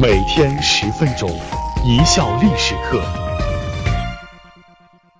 每天十分钟，一笑历史课。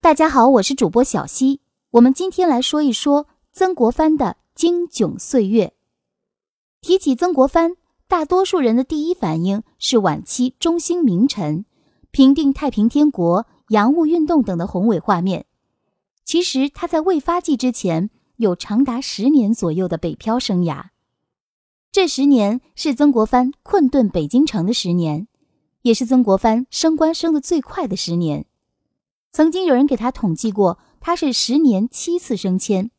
大家好，我是主播小溪。我们今天来说一说曾国藩的经囧岁月。提起曾国藩，大多数人的第一反应是晚期中兴名臣、平定太平天国、洋务运动等的宏伟画面。其实他在未发迹之前，有长达十年左右的北漂生涯。这十年是曾国藩困顿北京城的十年，也是曾国藩升官升得最快的十年。曾经有人给他统计过，他是十年七次升迁，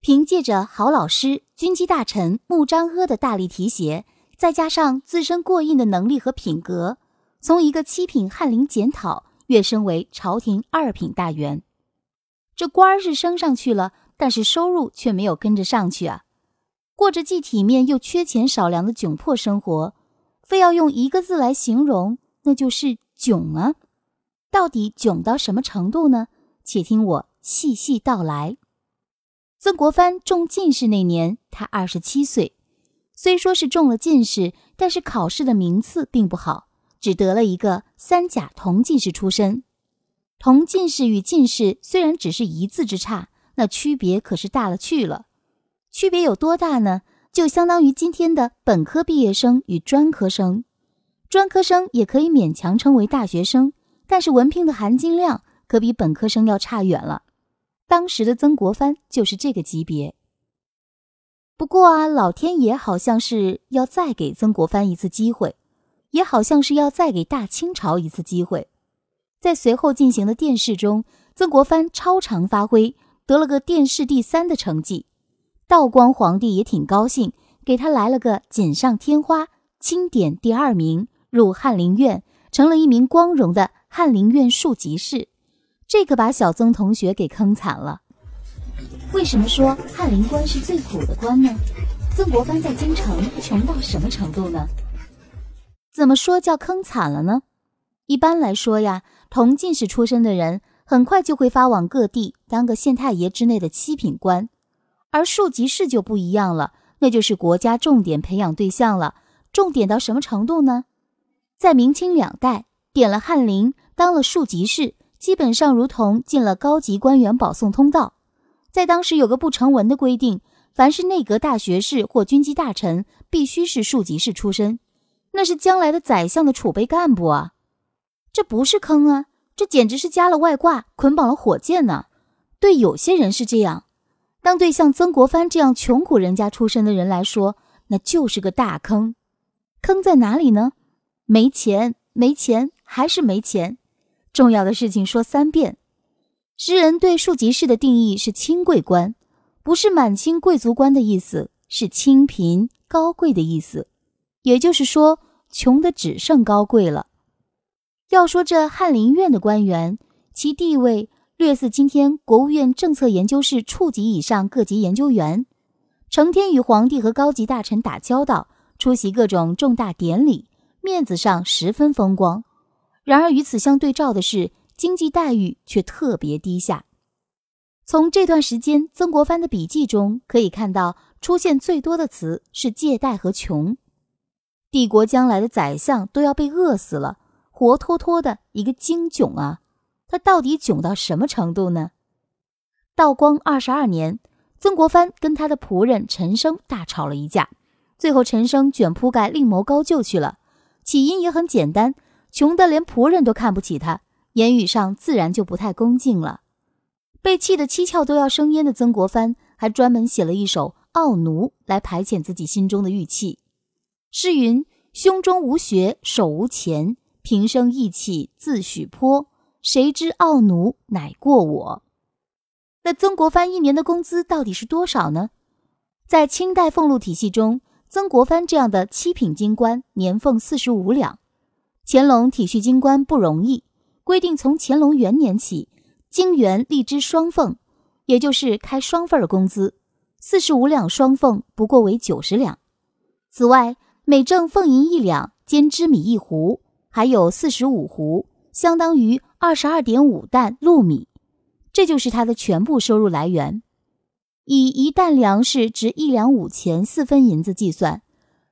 凭借着好老师、军机大臣穆彰阿的大力提携，再加上自身过硬的能力和品格，从一个七品翰林检讨跃升为朝廷二品大员。这官儿是升上去了，但是收入却没有跟着上去啊！过着既体面又缺钱少粮的窘迫生活，非要用一个字来形容，那就是囧啊！到底囧到什么程度呢？且听我细细道来。曾国藩中进士那年，他二十七岁，虽说是中了进士，但是考试的名次并不好，只得了一个三甲同进士出身。同进士与进士虽然只是一字之差，那区别可是大了去了。区别有多大呢？就相当于今天的本科毕业生与专科生，专科生也可以勉强称为大学生。但是文凭的含金量可比本科生要差远了。当时的曾国藩就是这个级别。不过啊，老天爷好像是要再给曾国藩一次机会，也好像是要再给大清朝一次机会。在随后进行的殿试中，曾国藩超常发挥，得了个殿试第三的成绩。道光皇帝也挺高兴，给他来了个锦上添花，钦点第二名，入翰林院，成了一名光荣的。翰林院庶吉士，这可把小曾同学给坑惨了。为什么说翰林官是最苦的官呢？曾国藩在京城穷到什么程度呢？怎么说叫坑惨了呢？一般来说呀，同进士出身的人很快就会发往各地当个县太爷之内的七品官，而庶吉士就不一样了，那就是国家重点培养对象了。重点到什么程度呢？在明清两代，点了翰林。当了庶吉士，基本上如同进了高级官员保送通道。在当时有个不成文的规定，凡是内阁大学士或军机大臣，必须是庶吉士出身，那是将来的宰相的储备干部啊！这不是坑啊，这简直是加了外挂，捆绑了火箭呢。对有些人是这样，当对像曾国藩这样穷苦人家出身的人来说，那就是个大坑。坑在哪里呢？没钱，没钱，还是没钱。重要的事情说三遍。诗人对庶吉士的定义是清贵官，不是满清贵族官的意思，是清贫高贵的意思。也就是说，穷的只剩高贵了。要说这翰林院的官员，其地位略似今天国务院政策研究室处级以上各级研究员，成天与皇帝和高级大臣打交道，出席各种重大典礼，面子上十分风光。然而，与此相对照的是，经济待遇却特别低下。从这段时间曾国藩的笔记中可以看到，出现最多的词是借贷和穷。帝国将来的宰相都要被饿死了，活脱脱的一个精囧啊！他到底囧到什么程度呢？道光二十二年，曾国藩跟他的仆人陈升大吵了一架，最后陈升卷铺盖另谋高就去了。起因也很简单。穷得连仆人都看不起他，言语上自然就不太恭敬了。被气得七窍都要生烟的曾国藩，还专门写了一首《傲奴》来排遣自己心中的郁气。诗云：“胸中无学手无钱，平生意气自许泼。谁知傲奴乃过我。”那曾国藩一年的工资到底是多少呢？在清代俸禄体系中，曾国藩这样的七品京官年俸四十五两。乾隆体恤京官不容易，规定从乾隆元年起，京元立支双俸，也就是开双份儿工资，四十五两双俸不过为九十两。此外，每正俸银一两，兼织米一斛，还有四十五斛，相当于二十二点五担禄米。这就是他的全部收入来源。以一担粮食值一两五钱四分银子计算，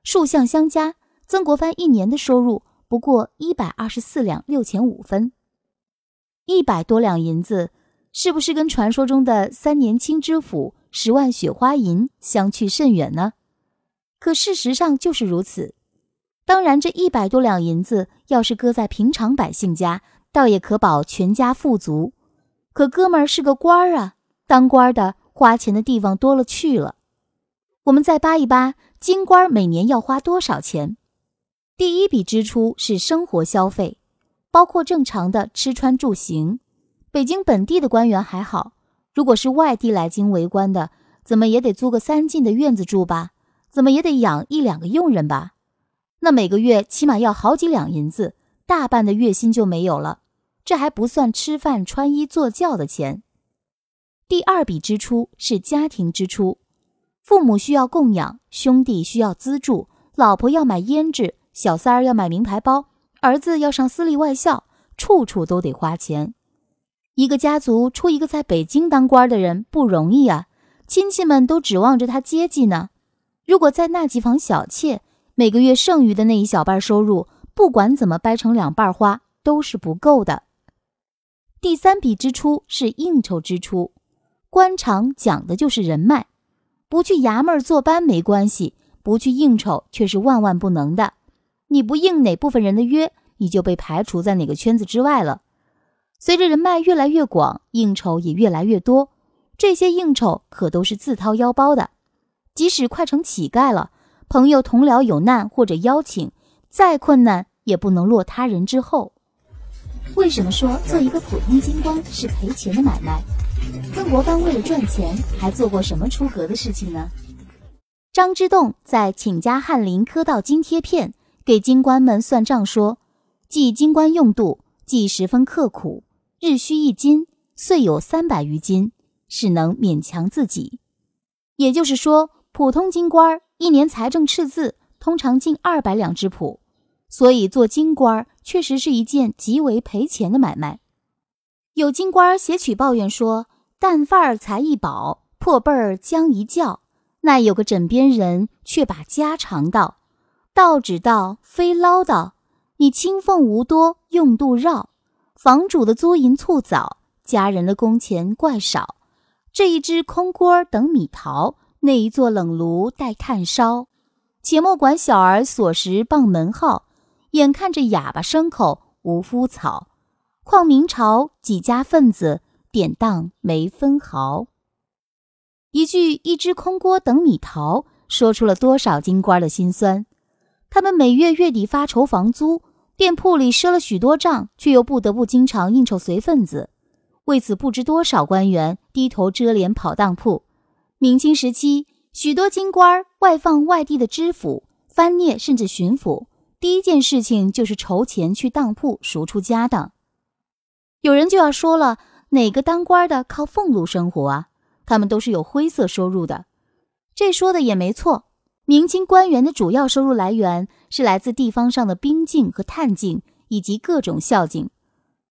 数项相加。曾国藩一年的收入不过一百二十四两六钱五分，一百多两银子，是不是跟传说中的三年清知府十万雪花银相去甚远呢？可事实上就是如此。当然，这一百多两银子要是搁在平常百姓家，倒也可保全家富足。可哥们儿是个官儿啊，当官的花钱的地方多了去了。我们再扒一扒，京官每年要花多少钱？第一笔支出是生活消费，包括正常的吃穿住行。北京本地的官员还好，如果是外地来京为官的，怎么也得租个三进的院子住吧？怎么也得养一两个佣人吧？那每个月起码要好几两银子，大半的月薪就没有了。这还不算吃饭、穿衣、坐轿的钱。第二笔支出是家庭支出，父母需要供养，兄弟需要资助，老婆要买胭脂，小三儿要买名牌包，儿子要上私立外校，处处都得花钱。一个家族出一个在北京当官的人不容易啊，亲戚们都指望着他接济呢。如果在那几房小妾，每个月剩余的那一小半收入，不管怎么掰成两半花，都是不够的。第三笔支出是应酬支出，官场讲的就是人脉，不去衙门坐班没关系，不去应酬却是万万不能的。你不应哪部分人的约，你就被排除在哪个圈子之外了。随着人脉越来越广，应酬也越来越多，这些应酬可都是自掏腰包的。即使快成乞丐了，朋友同僚有难或者邀请，再困难也不能落他人之后。为什么说做一个普通京官是赔钱的买卖？曾国藩为了赚钱，还做过什么出格的事情呢？张之洞在《请家翰林科道津贴片》给京官们算账说：计京官用度，既十分刻苦，日需一金，岁有三百余金，是能勉强自己。也就是说。普通京官一年财政赤字通常近二百两之谱，所以做京官确实是一件极为赔钱的买卖。有京官儿写曲抱怨说：“淡饭儿才一饱，破辈儿将一觉。”那有个枕边人却把家常道：“道只道非唠叨，你清俸无多，用度绕。房主的租银促早，家人的工钱怪少。这一只空锅等米淘。”那一座冷炉待炭烧，且莫管小儿锁时傍门号，眼看着哑巴牲口无夫草，况明朝几家分子典当没分毫。一句“一只空锅等米淘”，说出了多少京官的心酸。他们每月月底发愁房租，店铺里赊了许多账，却又不得不经常应酬随份子，为此不知多少官员低头遮脸跑当铺。明清时期，许多京官外放外地的知府、藩聂甚至巡抚，第一件事情就是筹钱去当铺赎出家当。有人就要说了，哪个当官的靠俸禄生活啊？他们都是有灰色收入的。这说的也没错。明清官员的主要收入来源是来自地方上的兵进和探进，以及各种孝敬。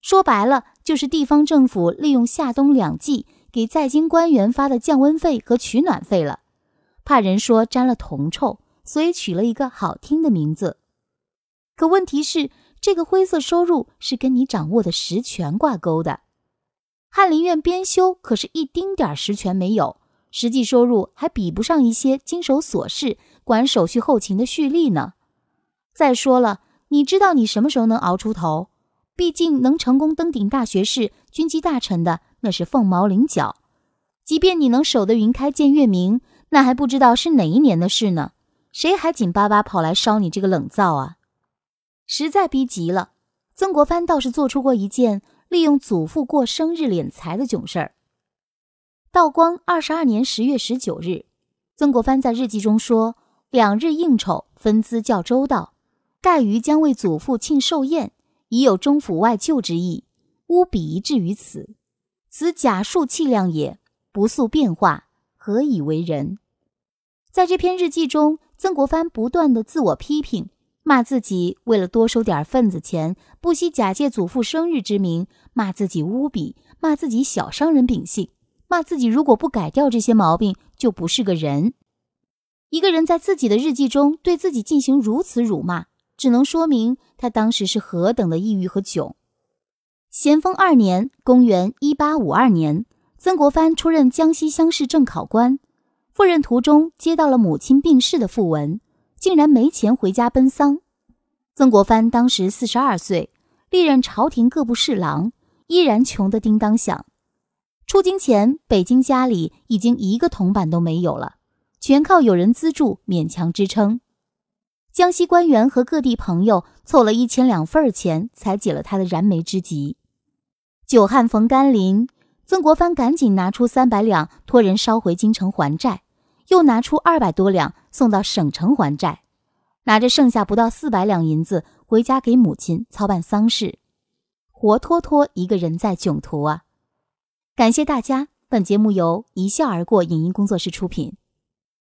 说白了，就是地方政府利用夏冬两季。给在京官员发的降温费和取暖费了，怕人说沾了铜臭，所以取了一个好听的名字。可问题是，这个灰色收入是跟你掌握的实权挂钩的。翰林院编修可是一丁点实权没有，实际收入还比不上一些经手琐事、管手续后勤的蓄吏呢。再说了，你知道你什么时候能熬出头？毕竟能成功登顶大学士、军机大臣的。那是凤毛麟角，即便你能守得云开见月明，那还不知道是哪一年的事呢？谁还紧巴巴跑来烧你这个冷灶啊？实在逼急了，曾国藩倒是做出过一件利用祖父过生日敛财的囧事儿。道光二十二年十月十九日，曾国藩在日记中说：“两日应酬分资较周到，盖于将为祖父庆寿宴，已有中府外救之意，乌比一至于此。”此假数气量也，不速变化，何以为人？在这篇日记中，曾国藩不断的自我批评，骂自己为了多收点份子钱，不惜假借祖父生日之名，骂自己污笔，骂自己小商人秉性，骂自己如果不改掉这些毛病，就不是个人。一个人在自己的日记中对自己进行如此辱骂，只能说明他当时是何等的抑郁和窘。咸丰二年（公元1852年），曾国藩出任江西乡试正考官，赴任途中接到了母亲病逝的讣文，竟然没钱回家奔丧。曾国藩当时四十二岁，历任朝廷各部侍郎，依然穷得叮当响。出京前，北京家里已经一个铜板都没有了，全靠有人资助勉强支撑。江西官员和各地朋友凑了一千两份钱，才解了他的燃眉之急。久旱逢甘霖，曾国藩赶紧拿出三百两托人捎回京城还债，又拿出二百多两送到省城还债。拿着剩下不到四百两银子回家给母亲操办丧事，活脱脱一个人在囧途啊！感谢大家，本节目由一笑而过影音工作室出品。